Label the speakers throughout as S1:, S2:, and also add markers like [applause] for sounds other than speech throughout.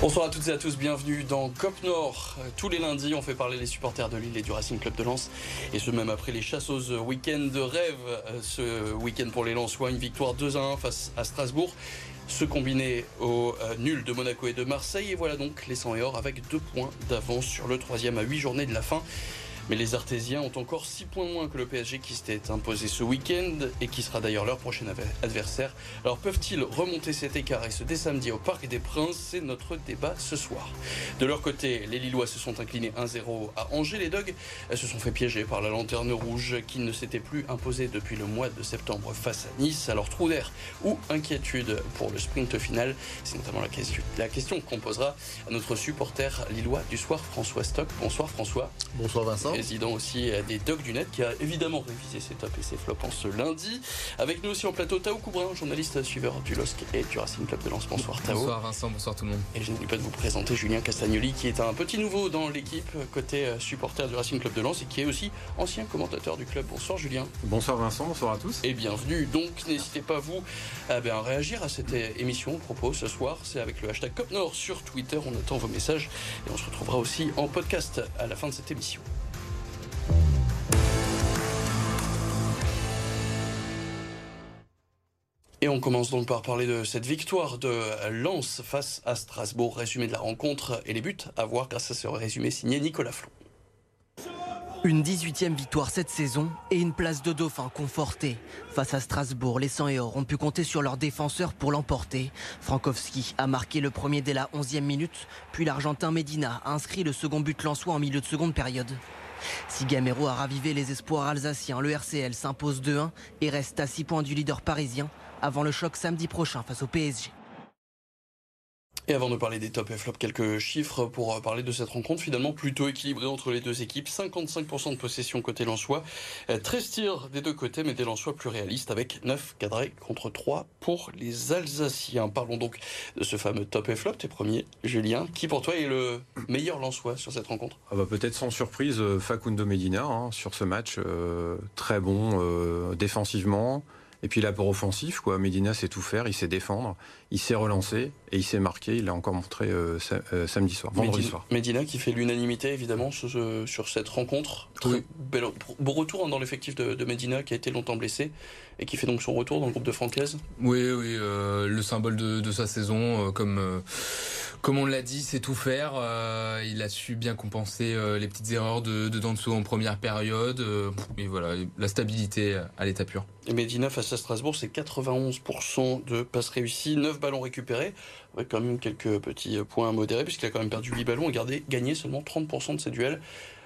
S1: Bonsoir à toutes et à tous, bienvenue dans COP Nord. Tous les lundis, on fait parler les supporters de Lille et du Racing Club de Lens. Et ce même après les chasseuses week-end de rêve. Ce week-end pour les Lensois, une victoire 2 à 1 face à Strasbourg. Ce combiné au euh, nul de Monaco et de Marseille. Et voilà donc les 100 et or avec deux points d'avance sur le troisième à 8 journées de la fin. Mais les Artésiens ont encore 6 points moins que le PSG qui s'était imposé ce week-end et qui sera d'ailleurs leur prochain adversaire. Alors peuvent-ils remonter cet écart et ce dès samedi au Parc des Princes? C'est notre débat ce soir. De leur côté, les Lillois se sont inclinés 1-0 à Angers. Les Dogs se sont fait piéger par la lanterne rouge qui ne s'était plus imposée depuis le mois de septembre face à Nice. Alors trou d'air ou inquiétude pour le sprint final? C'est notamment la question, la question qu'on posera à notre supporter lillois du soir, François Stock. Bonsoir François.
S2: Bonsoir Vincent
S1: président aussi des Dogs du Net, qui a évidemment révisé ses tops et ses flops en ce lundi. Avec nous aussi en plateau, Tao Coubrin, journaliste suiveur du LOSC et du Racing Club de Lens. Bonsoir Tao.
S3: Bonsoir Vincent, bonsoir tout le monde.
S1: Et je n'oublie pas de vous présenter Julien Castagnoli, qui est un petit nouveau dans l'équipe côté euh, supporter du Racing Club de Lens et qui est aussi ancien commentateur du club. Bonsoir Julien.
S4: Bonsoir Vincent, bonsoir à tous.
S1: Et bienvenue. Donc n'hésitez pas vous à bien, réagir à cette émission. propos ce soir, c'est avec le hashtag COPNOR sur Twitter. On attend vos messages et on se retrouvera aussi en podcast à la fin de cette émission. On commence donc par parler de cette victoire de Lens face à Strasbourg. Résumé de la rencontre et les buts à voir grâce à ce résumé signé Nicolas Flon.
S5: Une 18e victoire cette saison et une place de dauphin confortée. Face à Strasbourg, les 100 et or ont pu compter sur leurs défenseurs pour l'emporter. Frankowski a marqué le premier dès la 11e minute, puis l'Argentin Medina a inscrit le second but lensois en milieu de seconde période. Si Gamero a ravivé les espoirs alsaciens, le RCL s'impose 2-1 et reste à 6 points du leader parisien avant le choc samedi prochain face au PSG.
S1: Et avant de parler des top et flop, quelques chiffres pour euh, parler de cette rencontre finalement plutôt équilibrée entre les deux équipes. 55% de possession côté Lensois, 13 euh, tirs des deux côtés, mais des Lensois plus réalistes avec 9 cadrés contre 3 pour les Alsaciens. Parlons donc de ce fameux top et flop, tes premiers, Julien. Qui pour toi est le meilleur Lensois sur cette rencontre?
S4: Ah bah Peut-être sans surprise euh, Facundo Medina hein, sur ce match. très bon défensivement. Et puis l'apport offensif, quoi. Medina sait tout faire, il sait défendre, il s'est relancé et il s'est marqué. Il l'a encore montré euh, euh, samedi soir, vendredi soir.
S1: Medina qui fait l'unanimité évidemment sur, cette rencontre. Très beau retour hein, dans l'effectif de, Medina qui a été longtemps blessé et qui fait donc son retour dans le groupe de Francaise.
S3: Oui, oui, euh, le symbole de, sa saison, comme comme on l'a dit, c'est tout faire. il a su bien compenser les petites erreurs de, de Danso en première période. et voilà, la stabilité à l'état pur.
S1: Et Medina face à Strasbourg, c'est 91% de passes réussies, 9 ballons récupérés, avec quand même quelques petits points modérés, puisqu'il a quand même perdu 8 ballons et gardé, gagné seulement 30% de ses duels.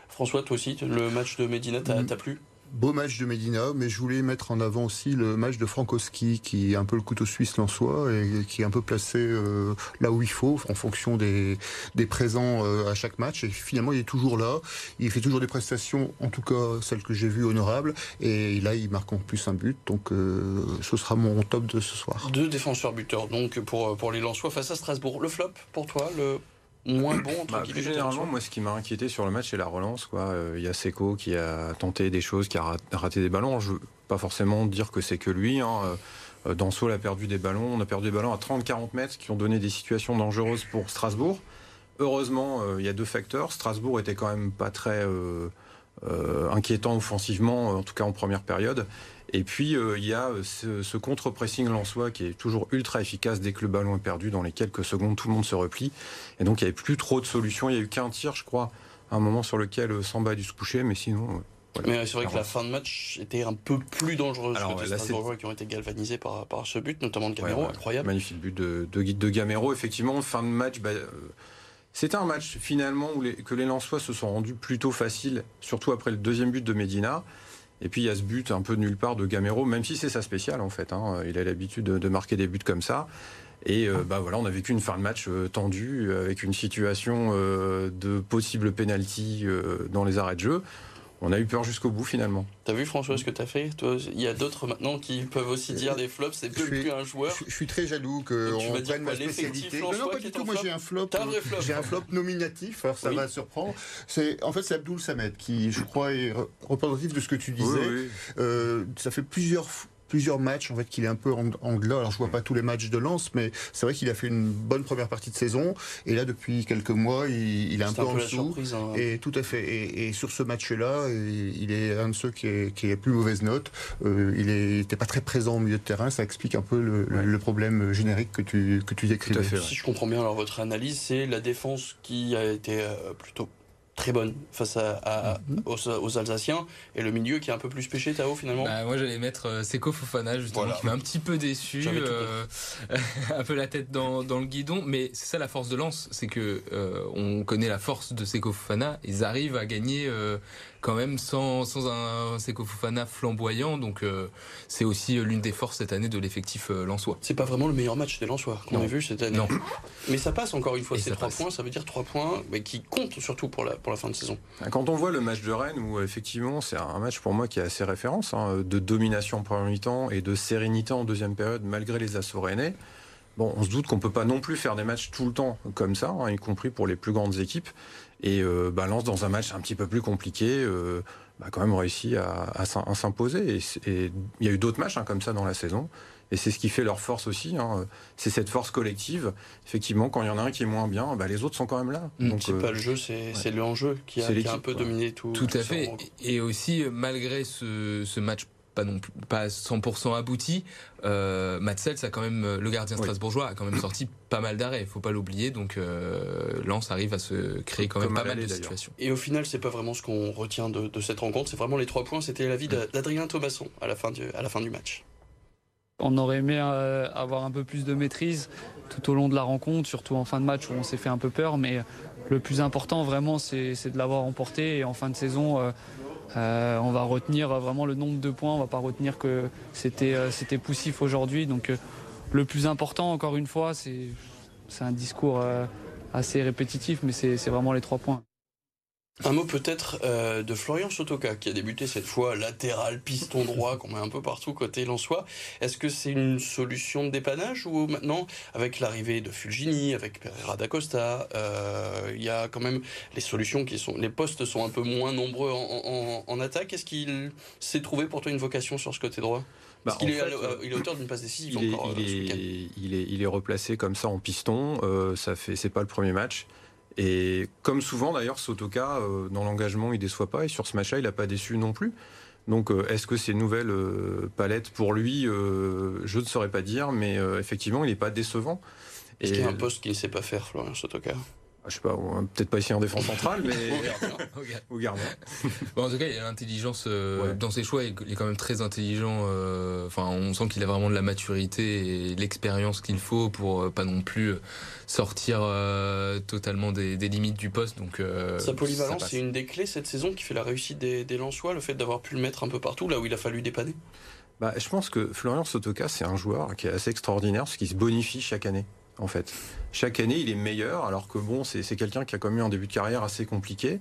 S1: François, toi aussi, le match de Medina t'a mm. plu?
S2: Beau match de Medina, mais je voulais mettre en avant aussi le match de Frankowski, qui est un peu le couteau suisse soi et qui est un peu placé euh, là où il faut, en fonction des, des présents euh, à chaque match. Et finalement, il est toujours là. Il fait toujours des prestations, en tout cas celles que j'ai vues honorables. Et là, il marque en plus un but. Donc, euh, ce sera mon top de ce soir.
S1: Deux défenseurs buteurs, donc, pour, pour les Lensois face à Strasbourg. Le flop, pour toi le moins bon
S4: bah, Plus généralement, moi, ce qui m'a inquiété sur le match, c'est la relance. Quoi. Euh, il y a Seco qui a tenté des choses, qui a raté des ballons. Je veux pas forcément dire que c'est que lui. Hein. Euh, Danso a perdu des ballons. On a perdu des ballons à 30-40 mètres qui ont donné des situations dangereuses pour Strasbourg. Heureusement, euh, il y a deux facteurs. Strasbourg était quand même pas très inquiétant offensivement, en tout cas en première période. Et puis, euh, il y a euh, ce, contre-pressing lensois qui est toujours ultra efficace dès que le ballon est perdu. Dans les quelques secondes, tout le monde se replie. Et donc, il n'y avait plus trop de solutions. Il n'y a eu qu'un tir, je crois, à un moment sur lequel euh, Samba a dû se coucher. Mais sinon.
S1: Mais c'est vrai que la fin de match était un peu plus dangereuse Alors, que les qui ont été galvanisés par, par ce but, notamment de Gamero, incroyable.
S4: Magnifique but de, de, de Gamero. Effectivement, fin de match, bah, c'était un match finalement où les, que les Lensois se sont rendus plutôt faciles, surtout après le deuxième but de Medina. Et puis il y a ce but un peu nulle part de Gamero, même si c'est sa spéciale en fait. Hein. Il a l'habitude de, marquer des buts comme ça. Et euh, bah voilà, on a vécu une fin de match euh, tendue avec une situation euh, de possible penalty dans les arrêts de jeu on a eu peur jusqu'au bout finalement.
S1: T'as vu François ce que t'as fait Il y a d'autres maintenant qui peuvent aussi dire des flops, c'est plus un joueur.
S2: Je, suis très jaloux qu'on prenne ma spécialité. Non, non, pas du tout. Moi j'ai un flop. J'ai un flop nominatif. Alors ça va surprendre. C'est en fait c'est Abdul Samed qui, je crois, est représentatif de ce que tu disais. Euh, ça fait plusieurs plusieurs matchs en fait qu'il est un peu en, en glas. Alors je vois pas tous les matchs de Lens, mais c'est vrai qu'il a fait une bonne première partie de saison. Et là, depuis quelques mois, il, il est un peu,
S1: un
S2: en
S1: peu
S2: dessous.
S1: surprise. hein.
S2: Et tout à fait. Et, et sur ce match-là, il est un de ceux qui est, qui est plus mauvaise note. Euh, il n'était pas très présent au milieu de terrain. Ça explique un peu le, le-
S4: Ouais.
S2: le problème générique que tu, que tu décrivais.
S4: Tout à fait.
S1: Si je comprends bien alors votre analyse, c'est la défense qui a été euh, plutôt très bonne face à, à-
S2: Mhm.
S1: aux, aux Alsaciens et le milieu qui est un peu plus péché, Tao finalement.
S3: Bah, moi j'allais mettre euh, Seko Fofana justement
S1: Voilà.
S3: qui m'a un petit peu déçu, euh, [laughs] un peu la tête dans, dans le guidon, mais c'est ça la force de Lens, c'est que euh, on connaît la force de Seko Fofana, ils arrivent à gagner euh, quand même sans, sans un Seko Fofana flamboyant, donc euh, c'est aussi euh, l'une des forces cette année de l'effectif euh, lensois.
S1: C'est pas vraiment le meilleur match des Lensois qu'on a vu cette année.
S3: Non. [laughs]
S1: Mais ça passe encore une fois ces trois points, ça veut dire trois points mais qui comptent surtout pour la, pour la fin de saison.
S4: Quand on voit le match de Rennes, où effectivement c'est un match pour moi qui est assez référence, hein, de domination en premier mi-temps et de sérénité en deuxième période, malgré les assauts rennais, bon, on se doute qu'on peut pas non plus faire des matchs tout le temps comme ça, hein, y compris pour les plus grandes équipes. Et euh, bah, Lens, dans un match un petit peu plus compliqué, euh, bah, quand même réussi à, à s'im- à s'imposer. Et il y a eu d'autres matchs hein, comme ça dans la saison. Et c'est ce qui fait leur force aussi. hein. C'est cette force collective. Effectivement, quand il y en a un qui est moins bien, bah, les autres sont quand même là.
S3: Mm.
S4: Donc,
S1: C'est
S4: euh,
S1: pas le jeu, c'est c'est le enjeu qui a, qui a un peu dominé tout.
S3: Tout à fait. Et aussi, euh, malgré ce, ce match pas non plus pas 100% abouti, euh, Matsels a quand même le gardien strasbourgeois a quand même sorti pas mal d'arrêts. Il faut pas l'oublier. Donc euh, Lens arrive à se créer quand même
S4: Comme
S3: pas mal de situations.
S1: Et au final, c'est pas vraiment ce qu'on retient de, de cette rencontre, c'est vraiment les trois points. C'était l'avis d'Adrien Thomasson à la fin du, à la fin du match.
S6: On aurait aimé euh, avoir un peu plus de maîtrise tout au long de la rencontre, surtout en fin de match où on s'est fait un peu peur. Mais le plus important, vraiment, c'est c'est de l'avoir emporté. Et en fin de saison, euh, euh, on va retenir vraiment le nombre de points. On va pas retenir que c'était euh, poussif aujourd'hui. Donc euh, le plus important, encore une fois, c'est un discours euh, assez répétitif, mais c'est vraiment les trois points.
S1: Un mot peut-être euh, de Florian Sotoka qui a débuté cette fois latéral, piston droit, qu'on met un peu partout côté Lensois. Est-ce que c'est une solution de dépannage ou maintenant, avec l'arrivée de Fulgini, avec Pereira da Costa, euh, il y a quand même les solutions qui sont. Les postes sont un peu moins nombreux en, en- en attaque. Est-ce qu'il s'est trouvé pour toi une vocation sur ce côté droit?
S4: Bah,
S1: est,
S4: fait,
S1: euh, il est auteur d'une passe décisive
S4: il
S1: encore
S4: est,
S1: week-end.
S4: il, est, il est replacé comme ça en piston. Euh, ça fait, c'est pas le premier match. Et comme souvent d'ailleurs, Sotoka, euh, dans l'engagement, il déçoit pas. Et sur ce match-là, il n'a pas déçu non plus. Donc, euh, est-ce que c'est une nouvelle euh, palette pour lui Euh, Je ne saurais pas dire, mais euh, effectivement, il n'est pas décevant.
S1: Est-ce qu'il y a un poste qu'il ne sait pas faire, Florian Sotoka?
S4: Je sais pas, on va peut-être pas ici en défense centrale, mais [laughs] [laughs]
S1: Au gardien.
S3: Bon, en tout cas, il a l'intelligence euh,
S4: Ouais.
S3: dans ses choix. Il est quand même très intelligent. euh, Enfin, on sent qu'il a vraiment de la maturité et l'expérience qu'il faut pour euh, pas non plus sortir euh, totalement des, des limites du poste. Donc, euh,
S1: Sa polyvalence, c'est une des clés cette saison qui fait la réussite des, des Lensois, le fait d'avoir pu le mettre un peu partout, là où il a fallu dépanner.
S4: Bah, je pense que Florian Sotoka, c'est un joueur qui est assez extraordinaire, parce qu'il se bonifie chaque année, en fait. Chaque année, il est meilleur, alors que bon, c'est quelqu'un qui a quand un début de carrière assez compliqué.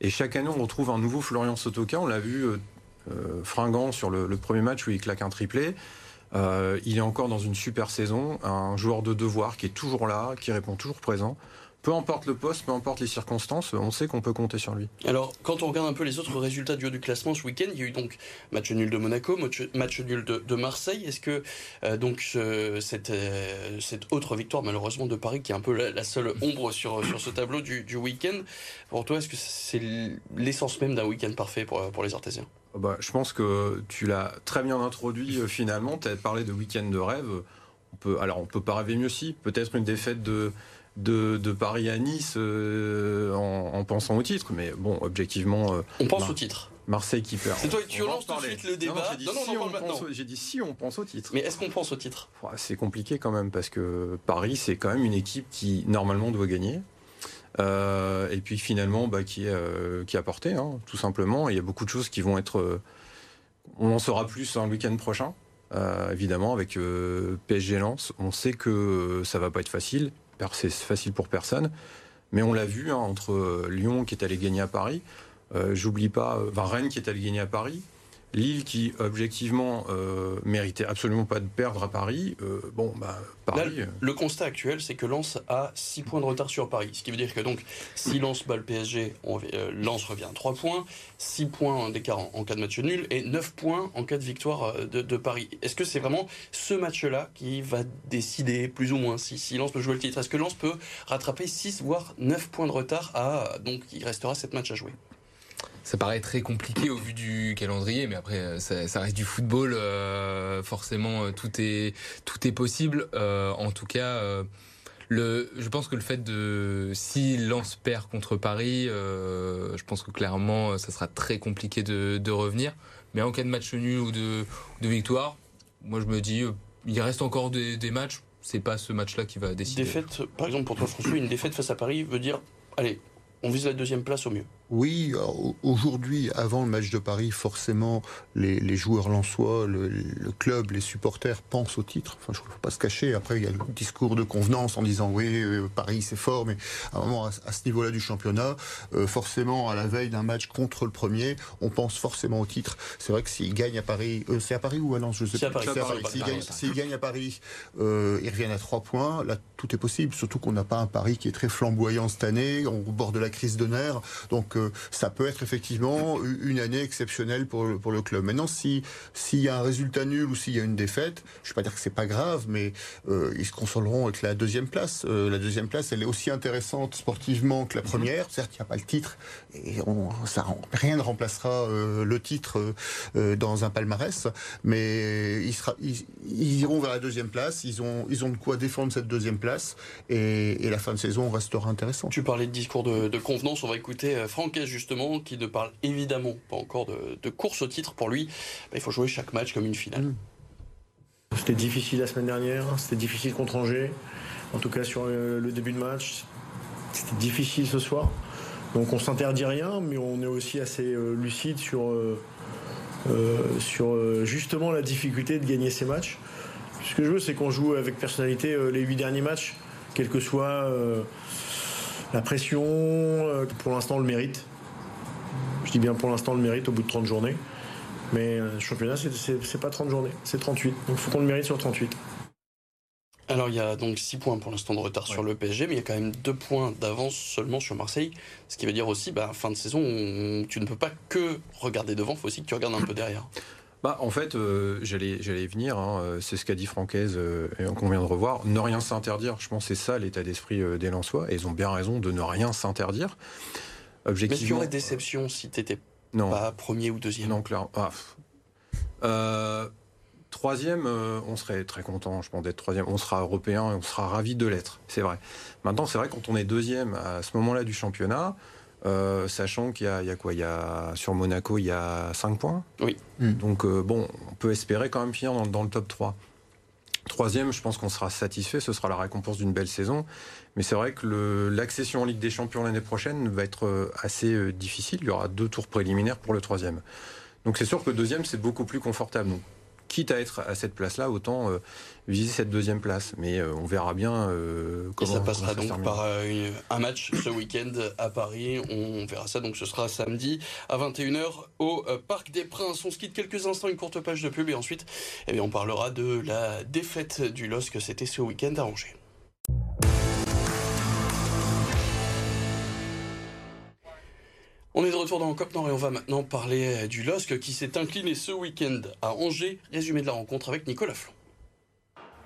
S4: Et chaque année, on retrouve un nouveau Florian Sotoka. On l'a vu euh, euh, fringant sur le, le premier match où il claque un triplé. Euh, il est encore dans une super saison, un joueur de devoir qui est toujours là, qui répond toujours présent. Peu importe le poste, peu importe les circonstances, on sait qu'on peut compter sur lui.
S1: Alors, quand on regarde un peu les autres résultats du haut du classement ce week-end, il y a eu donc match nul de Monaco, match, match nul de, de Marseille. Est-ce que euh, donc ce- cette, euh, cette autre victoire, malheureusement, de Paris, qui est un peu la, la seule ombre sur, sur ce tableau du, du week-end, pour toi, est-ce que c'est l'essence même d'un week-end parfait pour, pour les Artésiens?
S4: Bah, je pense que tu l'as très bien introduit euh, finalement. Tu as parlé de week-end de rêve. On peut, alors, on peut pas rêver mieux si. Peut-être une défaite de, de, de Paris à Nice euh, en, en pensant au titre. Mais bon, objectivement, euh,
S1: On pense
S4: Non.
S1: au titre.
S4: Marseille qui perd.
S1: C'est toi,
S4: en
S1: relances tout de suite le
S4: Non, non,
S1: débat.
S4: j'ai dit
S1: Non, non,
S4: si
S1: on
S4: on pense J'ai dit si on pense au titre.
S1: Mais est-ce qu'on pense au titre?
S4: C'est compliqué quand même parce que Paris, c'est quand même une équipe qui normalement doit gagner. Euh, et puis finalement, bah, qui, est, qui a porté, hein, tout simplement. Et il y a beaucoup de choses qui vont être. on en saura plus un week-end prochain, euh, évidemment, avec euh, PSG Lens. On sait que euh, ça va pas être facile. C'est facile pour personne. Mais on l'a vu hein, entre euh, Lyon qui est allé gagner à Paris. euh, J'oublie pas, euh, enfin, Rennes qui est allé gagner à Paris. Lille qui objectivement euh, méritait absolument pas de perdre à Paris. Euh, bon, bah Paris.
S1: Là, le constat actuel, c'est que Lens a 6 points de retard sur Paris. Ce qui veut dire que donc, si Lens bat le PSG, on, euh, Lens revient à 3 points, 6 points d'écart en, en, cas de match nul et 9 points en cas de victoire euh, de, de Paris. Est-ce que c'est vraiment ce match-là qui va décider plus ou moins si, si Lens peut jouer le titre? Est-ce que Lens peut rattraper 6 voire 9 points de retard à donc il restera 7 matchs à jouer?
S3: Ça paraît très compliqué au vu du calendrier, mais après ça, ça reste du football. Euh, forcément, tout est tout est possible. Euh, en tout cas, euh, le, je pense que le fait de si Lens perd contre Paris, euh, je pense que clairement ça sera très compliqué de, de, revenir. Mais en cas de match nul ou de, de victoire, moi je me dis il reste encore des, des matchs. C'est pas ce match-là qui va décider.
S1: Défaite, par exemple pour toi François, une défaite face à Paris veut dire allez, on vise la deuxième place au mieux.
S2: Oui, aujourd'hui, avant le match de Paris, forcément, les, les joueurs lensois, le, le, club, les supporters pensent au titre. Enfin, je ne faut pas se cacher. Après, il y a le discours de convenance en disant oui, euh, Paris c'est fort, mais à un moment, à, à ce niveau-là du championnat, euh, forcément, à la veille d'un match contre le premier, on pense forcément au titre. C'est vrai que s'ils gagnent à Paris, euh, c'est à Paris ou à Lens, je sais
S1: pas.
S2: S'ils gagnent, gagnent à Paris, euh, ils reviennent à trois points. Là, tout est possible. Surtout qu'on n'a pas un Paris qui est très flamboyant cette année, au bord de la crise de nerfs. Donc ça peut être effectivement une année exceptionnelle pour le, pour le club. Maintenant, si s'il y a un résultat nul ou s'il y a une défaite, je ne vais pas dire que c'est pas grave, mais euh, ils se consoleront avec la deuxième place. Euh, la deuxième place, elle est aussi intéressante sportivement que la première. Certes, il n'y a pas le titre et on, ça, rien ne remplacera euh, le titre dans un palmarès, mais sera, ils, ils, iront vers la deuxième place. Ils ont, ils ont de quoi défendre cette deuxième place et, et la fin de saison restera intéressante.
S1: Tu parlais de discours de, de convenance. On va écouter Franck justement qui ne parle évidemment pas encore de, course au titre. Pour lui, bah, il faut jouer chaque match comme une finale.
S7: Mmh. C'était difficile la semaine dernière, c'était difficile contre Angers, en tout cas sur le début de match. C'était difficile ce soir. Donc on s'interdit rien, mais on est aussi assez euh, lucide sur, euh, euh, sur justement la difficulté de gagner ces matchs. Ce que je veux, c'est qu'on joue avec personnalité les huit derniers matchs, quelle que soit la pression, pour l'instant le mérite. Je dis bien pour l'instant le mérite au bout de 30 journées. Mais le championnat, c'est pas 30 journées, c'est 38. Donc il faut qu'on le mérite sur 38.
S1: Alors il y a donc 6 points pour l'instant de retard sur le PSG, mais il y a quand même 2 points d'avance seulement sur Marseille. Ce qui veut dire aussi, bah, fin de saison, on, tu ne peux pas que regarder devant, il faut aussi que tu regardes un peu derrière.
S4: Bah, en fait, euh, j'allais, j'allais venir. Hein, c'est ce qu'a dit Francaise euh, et qu'on vient de revoir. Ne rien s'interdire. Je pense que c'est ça l'état d'esprit euh, des Lensois. Et ils ont bien raison de ne rien s'interdire.
S1: Objectivement. Mais qu'il y aurait déception si tu n'étais pas premier ou deuxième
S4: Non, clair. Ah, euh, troisième, euh, on serait très content, je pense, d'être troisième. On sera européen et on sera ravi de l'être. C'est vrai. Maintenant, c'est vrai quand on est deuxième à ce moment-là du championnat. Euh, sachant qu'il y, y, a quoi? Il y a sur Monaco, il y a 5 points.
S1: Oui.
S4: Mmh. Donc euh, bon, on peut espérer quand même finir dans, dans le top 3. Troisième, je pense qu'on sera satisfait, ce sera la récompense d'une belle saison. Mais c'est vrai que l'accession en Ligue des Champions l'année prochaine va être assez euh, difficile. Il y aura deux tours préliminaires pour le troisième. Donc c'est sûr que le deuxième, c'est beaucoup plus confortable. Donc, quitte à être à cette place-là, autant euh, viser cette deuxième place. Mais euh, on verra bien euh,
S1: comment. Et ça passera donc ça par une, un match ce week-end à Paris. On verra ça. Donc ce sera samedi à 21h au Parc des Princes. On se quitte quelques instants, une courte page de pub et ensuite, eh bien, on parlera de la défaite du LOSC que c'était ce week-end à Angers. On est de retour dans COP Nord et on va maintenant parler du LOSC qui s'est incliné ce week-end à Angers. Résumé de la rencontre avec Nicolas Flon.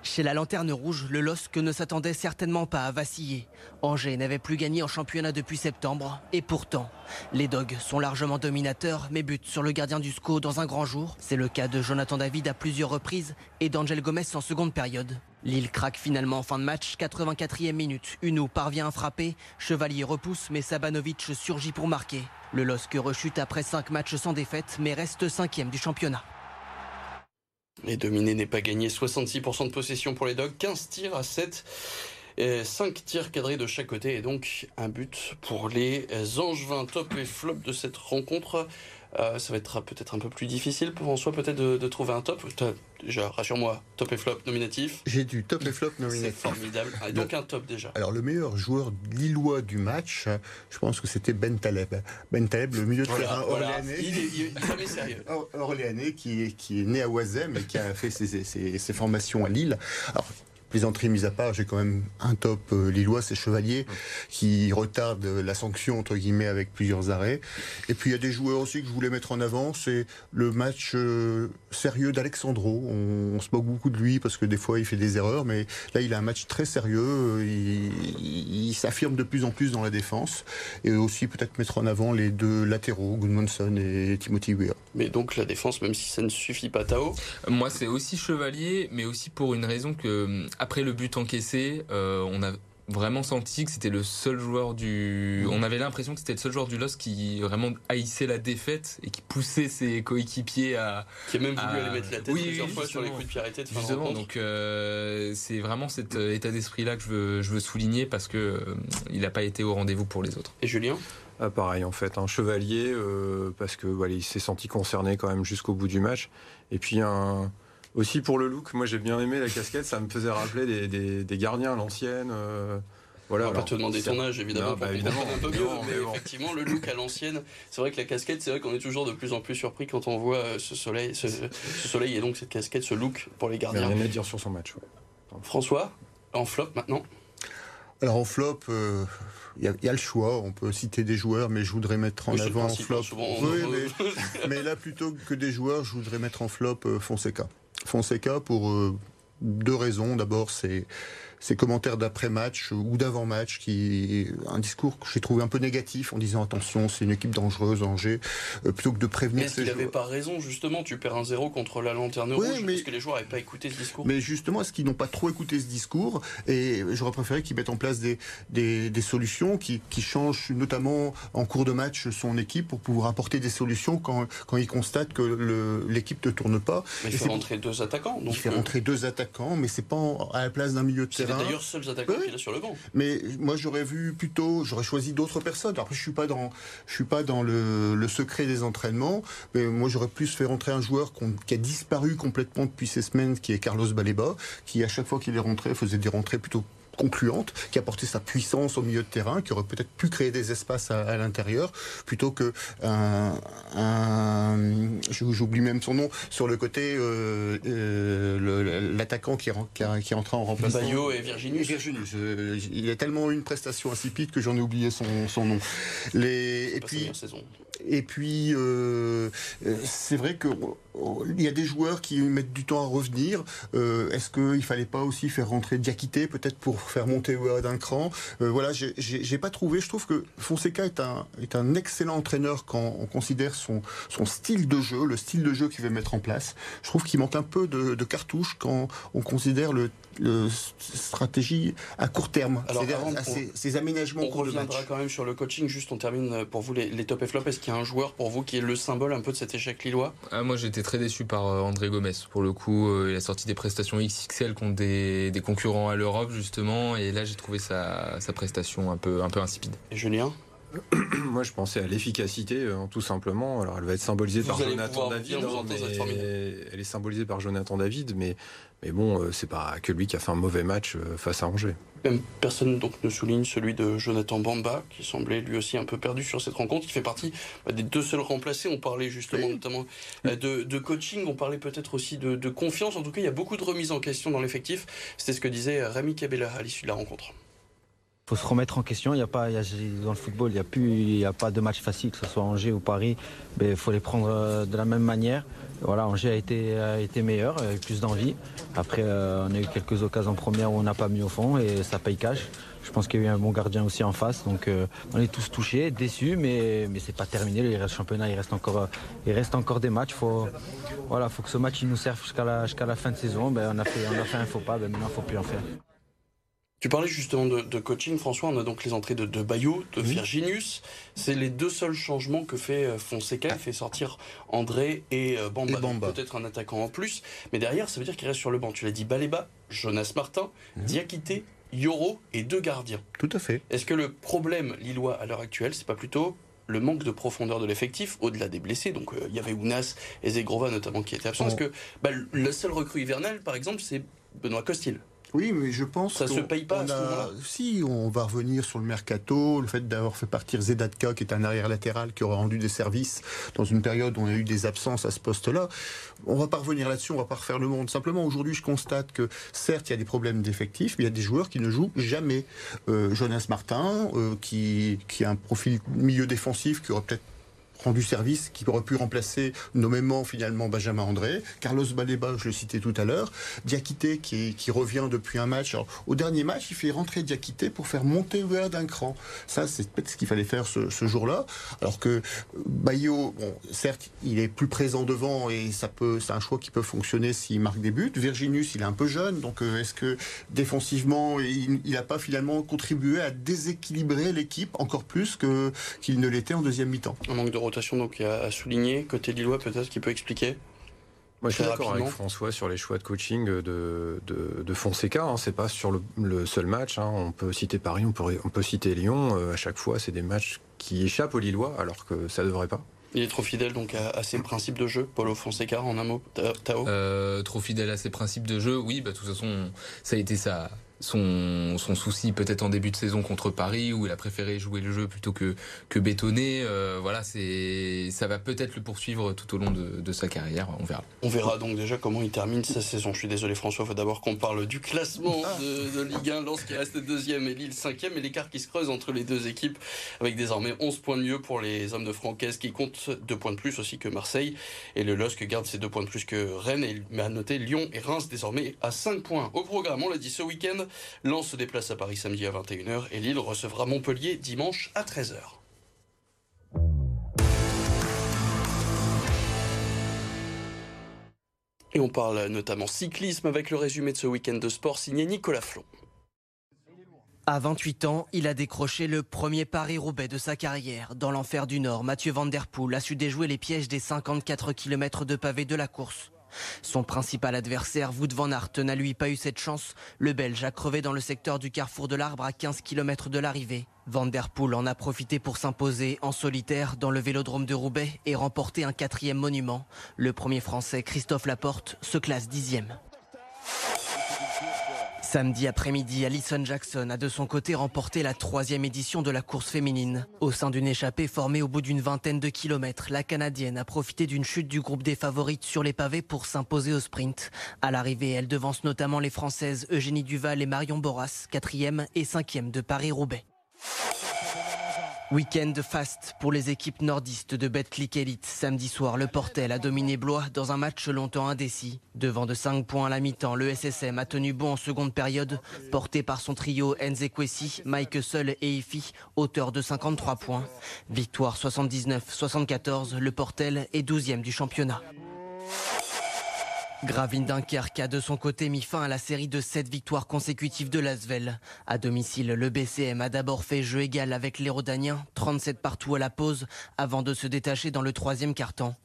S5: Chez la Lanterne Rouge, le LOSC ne s'attendait certainement pas à vaciller. Angers n'avait plus gagné en championnat depuis septembre. Et pourtant, les Dogs sont largement dominateurs, mais butent sur le gardien du SCO dans un grand jour. C'est le cas de Jonathan David à plusieurs reprises et d'Angel Gomez en seconde période. Lille craque finalement en fin de match, 84e minute. Uno parvient à frapper, Chevalier repousse, mais Sabanovic surgit pour marquer. Le LOSC rechute après 5 matchs sans défaite, mais reste cinquième du championnat.
S1: Et dominer n'est pas gagné, 66% de possession pour les Dogs, 15 tirs à 7. 5 tirs cadrés de chaque côté et donc un but pour les Angevins. Top et flop de cette rencontre. Euh, ça va être peut-être un peu plus difficile pour soi peut-être de, trouver un top. Déjà, rassure-moi, top et flop nominatif.
S2: J'ai du top et flop nominatif.
S1: C'est formidable. Donc un top déjà.
S2: Alors le meilleur joueur lillois du match, je pense que c'était Ben Taleb. Ben Taleb, le milieu de terrain orléanais.
S1: Il est, il est sérieux. [laughs]
S2: orléanais qui, qui est né à Oisem et qui a fait ses, ses, ses formations à Lille. Alors plaisanterie mise à part, j'ai quand même un top euh, lillois, c'est Chevalier, qui retarde la sanction, entre guillemets, avec plusieurs arrêts. Et puis il y a des joueurs aussi que je voulais mettre en avant, c'est le match euh, sérieux d'Alexandro. On, se moque beaucoup de lui parce que des fois il fait des erreurs, mais là il a un match très sérieux, il, s'affirme de plus en plus dans la défense. Et aussi peut-être mettre en avant les deux latéraux, Goodmanson et Timothy Weir.
S1: Mais donc la défense, même si ça ne suffit pas, Tao
S3: Moi c'est aussi Chevalier, mais aussi pour une raison que après le but encaissé, euh, on a vraiment senti que c'était le seul joueur du. On avait l'impression que c'était le seul joueur du LOS qui vraiment haïssait la défaite et qui poussait ses coéquipiers à.
S1: Qui a même voulu aller mettre la tête plusieurs fois sur les coups de pierreté de
S3: Justement, donc euh, c'est vraiment cet euh, état d'esprit-là que je veux, je veux souligner parce que il n'a pas été au rendez-vous pour les autres.
S1: Et Julien?
S4: Ah, pareil en fait, un chevalier parce que voilà, il s'est senti concerné quand même jusqu'au bout du match. Et puis un, aussi pour le look, moi j'ai bien aimé la casquette, ça me faisait rappeler des, gardiens à l'ancienne. Euh,
S1: voilà, on va pas te demander ton âge évidemment pour bah, évidemment, un peu mieux, mais, effectivement le look à l'ancienne, c'est vrai que la casquette, c'est vrai qu'on est toujours de plus en plus surpris quand on voit euh, ce soleil, ce, soleil et donc cette casquette, ce look pour les gardiens.
S4: rien à dire sur son match.
S1: François, en flop maintenant?
S2: Alors en flop, il euh, y, a le choix. On peut citer des joueurs, mais je voudrais mettre en avant en flop. oui, mais, là plutôt que des joueurs, je voudrais mettre en flop Fonseca. Fonseca pour euh, deux raisons. D'abord, c'est ces commentaires d'après-match ou d'avant-match, qui un discours que j'ai trouvé un peu négatif en disant attention, c'est une équipe dangereuse, Angers, euh, plutôt que de prévenir.
S1: Est-ce qu'il n'avait pas raison justement Tu perds un zéro contre la lanterne rouge mais, parce que les joueurs n'avaient pas écouté ce discours.
S2: Mais justement, est-ce qu'ils n'ont pas trop écouté ce discours Et j'aurais préféré qu'ils mettent en place des, des, solutions qui, qui, changent notamment en cours de match son équipe pour pouvoir apporter des solutions quand, quand ils constatent que l'équipe ne tourne pas.
S1: Mais il fait rentrer deux attaquants.
S2: Donc il fait euh, rentrer deux attaquants, mais c'est pas à la place d'un milieu de terrain.
S1: C'est d'ailleurs seuls attaquants qu'il a sur le banc.
S2: Mais moi j'aurais vu plutôt, j'aurais choisi d'autres personnes. Après je suis pas dans, je suis pas dans le, le secret des entraînements, mais moi j'aurais plus fait rentrer un joueur qui a disparu complètement depuis ces semaines, qui est Carlos Baleba, qui à chaque fois qu'il est rentré faisait des rentrées plutôt concluante, qui apportait sa puissance au milieu de terrain, qui aurait peut-être pu créer des espaces à, l'intérieur, plutôt que un, j'oublie même son nom, sur le côté euh, euh, l'attaquant qui, qui, qui en remplacement.
S1: Bayo et Virginius.
S2: Euh, il a tellement eu une prestation insipide que j'en ai oublié son, son nom. Les,
S1: et puis,
S2: et puis, euh, c'est vrai qu'il y a des joueurs qui mettent du temps à revenir. Euh, est-ce qu'il fallait pas aussi faire rentrer Diakité, peut-être pour faire monter d'un cran Voilà, j'ai pas trouvé. Je trouve que Fonseca est un, est un excellent entraîneur quand on considère son, son style de jeu, le style de jeu qu'il veut mettre en place. Je trouve qu'il manque un peu de, de cartouche quand on considère le le stratégie à court terme, c'est-à-dire ces, aménagements.
S1: On reviendra quand même sur le coaching. Juste, on termine euh, pour vous les, top et flop. Est-ce qu'il y a un joueur pour vous qui est le symbole un peu de cet échec lillois?
S3: Ah, Moi, j'étais très déçu par euh, André Gomez. Pour le coup, euh, il a sorti des prestations XXL contre des, concurrents à l'Europe justement, et là, j'ai trouvé sa, prestation un peu un peu insipide.
S1: Et Julien? [clears throat]
S4: Moi, je pensais à l'efficacité, tout simplement. Alors, elle va être symbolisée par Jonathan David. elle est symbolisée par Jonathan David, mais mais bon, euh, c'est pas que lui qui a fait un mauvais match euh, face à Angers.
S1: Même personne donc ne souligne celui de Jonathan Bamba, qui semblait lui aussi un peu perdu sur cette rencontre, qui fait partie bah, des deux seuls remplacés. On parlait justement notamment euh, de, coaching, on parlait peut-être aussi de, confiance. En tout cas, il y a beaucoup de remises en question dans l'effectif. C'était ce que disait Rémi Cabella à l'issue de la rencontre.
S8: Il faut se remettre en question. A pas, dans le football, il n'y a, plus, a pas de match facile, que ce soit Angers ou Paris. Mais il faut les prendre de la même manière. Voilà, Angers a été, a été meilleur, avec plus d'envie. Après, euh, on a eu quelques occasions premières où on n'a pas mis au fond et ça paye cash. Je pense qu'il y a eu un bon gardien aussi en face, donc euh, on est tous touchés, déçus, mais, mais c'est pas terminé. Reste championnat, il reste encore, il reste encore des matchs. Faut, voilà, faut que ce match il nous serve jusqu'à la, la fin de saison. Ben, on, a fait, on a fait un faux pas, ben, maintenant il ne faut plus en faire.
S1: Tu parlais justement de, coaching, François. On a donc les entrées de, de Bayou, de Virginius. C'est les deux seuls changements que fait euh, Fonseca. Il fait sortir André et euh, Bamba. Peut-être un attaquant en plus. Mais derrière, ça veut dire qu'il reste sur le banc. Tu l'as dit, Baléba, Jonas Martin, mmh. Diakité Yoro et deux gardiens.
S2: Tout à fait.
S1: Est-ce que le problème lillois à l'heure actuelle, c'est pas plutôt le manque de profondeur de l'effectif au-delà des blessés? Donc euh, il y avait Ounas et Zegrova notamment qui étaient absents. Est-ce que bah, le seul recrue hivernal, par exemple, c'est Benoît Costil?
S2: Oui, mais je pense
S1: ça se paye pas.
S2: A... Si, on va revenir sur le mercato, le fait d'avoir fait partir Zedatka, qui est un arrière latéral qui aurait rendu des services dans une période où on a eu des absences à ce poste-là. On va pas revenir là-dessus, on va pas refaire le monde. Simplement, aujourd'hui, je constate que certes, il y a des problèmes d'effectifs, mais il y a des joueurs qui ne jouent jamais. Euh, Jonas Martin, euh, qui, qui a un profil milieu défensif, qui aurait peut-être rendu service, qui aurait pu remplacer nommément finalement Benjamin André, Carlos Baleba, je le citais tout à l'heure, Diakité qui, revient depuis un match. au dernier match, il fait rentrer Diakité pour faire monter Ouéa d'un cran. Ça, c'est peut-être ce qu'il fallait faire ce, jour-là. Alors que Bayo, bon, certes, il est plus présent devant et ça peut, c'est un choix qui peut fonctionner s'il marque des buts. Virginus, il est un peu jeune, donc euh, est-ce que défensivement, il n'a pas finalement contribué à déséquilibrer l'équipe encore plus qu'il ne l'était en deuxième mi-temps?
S1: Donc à, souligner côté Lillois peut-être qui peut expliquer
S4: moi, je suis d'accord avec François sur les choix de coaching de, de, Fonseca. Hein. C'est pas sur le, seul match. Hein. On peut citer Paris, on peut, on peut citer Lyon. Euh, à chaque fois, c'est des matchs qui échappent aux Lillois, alors que ça devrait pas.
S1: Il est trop fidèle donc à, ses principes de jeu, Paulo Fonseca en un mot, Tao?
S3: Euh, Trop fidèle à ses principes de jeu, oui, bah, de toute façon, ça a été ça son, son souci peut-être en début de saison contre Paris où il a préféré jouer le jeu plutôt que, que bétonner. Euh, voilà, c'est ça va peut-être le poursuivre tout au long de, de, sa carrière. On verra.
S1: On verra donc déjà comment il termine sa saison. Je suis désolé François, il faut d'abord qu'on parle du classement ah. de, de Ligue 1. Lens qui reste deuxième et Lille cinquième et l'écart qui se creuse entre les deux équipes avec désormais 11 points de mieux pour les hommes de Francaise qui comptent deux points de plus aussi que Marseille et le LOSC garde ses deux points de plus que Rennes et il à noter Lyon et Reims désormais à 5 points. Au programme, on l'a dit ce week-end, Lens se déplace à Paris samedi à 21h et Lille recevra Montpellier dimanche à 13h. Et on parle notamment cyclisme avec le résumé de ce week-end de sport signé Nicolas Flon.
S5: À 28 ans, il a décroché le premier Paris-Roubaix de sa carrière. Dans l'enfer du Nord, Mathieu Van Der a su déjouer les pièges des 54 km de pavé de la course. Son principal adversaire, Wout van Aert, n'a lui pas eu cette chance. Le Belge a crevé dans le secteur du carrefour de l'Arbre à 15 km de l'arrivée. Van Der Poel en a profité pour s'imposer en solitaire dans le vélodrome de Roubaix et remporter un quatrième monument. Le premier français, Christophe Laporte, se classe dixième. Samedi après-midi, Alison Jackson a de son côté remporté la troisième édition de la course féminine. Au sein d'une échappée formée au bout d'une vingtaine de kilomètres, la Canadienne a profité d'une chute du groupe des favorites sur les pavés pour s'imposer au sprint. À l'arrivée, elle devance notamment les Françaises Eugénie Duval et Marion Boras, quatrième et cinquième de Paris-Roubaix. Week-end fast pour les équipes nordistes de Betclic Elite. Samedi soir, le Portel a dominé Blois dans un match longtemps indécis. Devant de 5 points à la mi-temps, le SSM a tenu bon en seconde période, porté par son trio Enze Kwesi, Mike Seul et Ifi, auteur de 53 points. Victoire 79-74, le Portel est 12e du championnat. Gravine Dunkerque a de son côté mis fin à la série de 7 victoires consécutives de l'Asvel. À domicile, le BCM a d'abord fait jeu égal avec les Rodaniens, 37 partout à la pause, avant de se détacher dans le troisième quart-temps.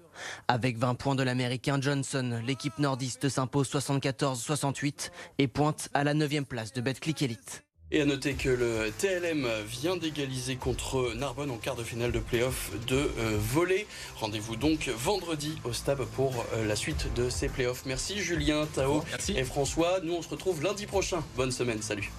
S5: Avec 20 points de l'Américain Johnson, l'équipe nordiste s'impose 74-68 et pointe à la 9 place de Betclic Elite.
S1: Et à noter que le TLM vient d'égaliser contre Narbonne en quart de finale de playoff de euh, volley. Rendez-vous donc vendredi au Stab pour euh, la suite de ces playoffs. Merci Julien, Tao et François. Nous on se retrouve lundi prochain. Bonne semaine, salut.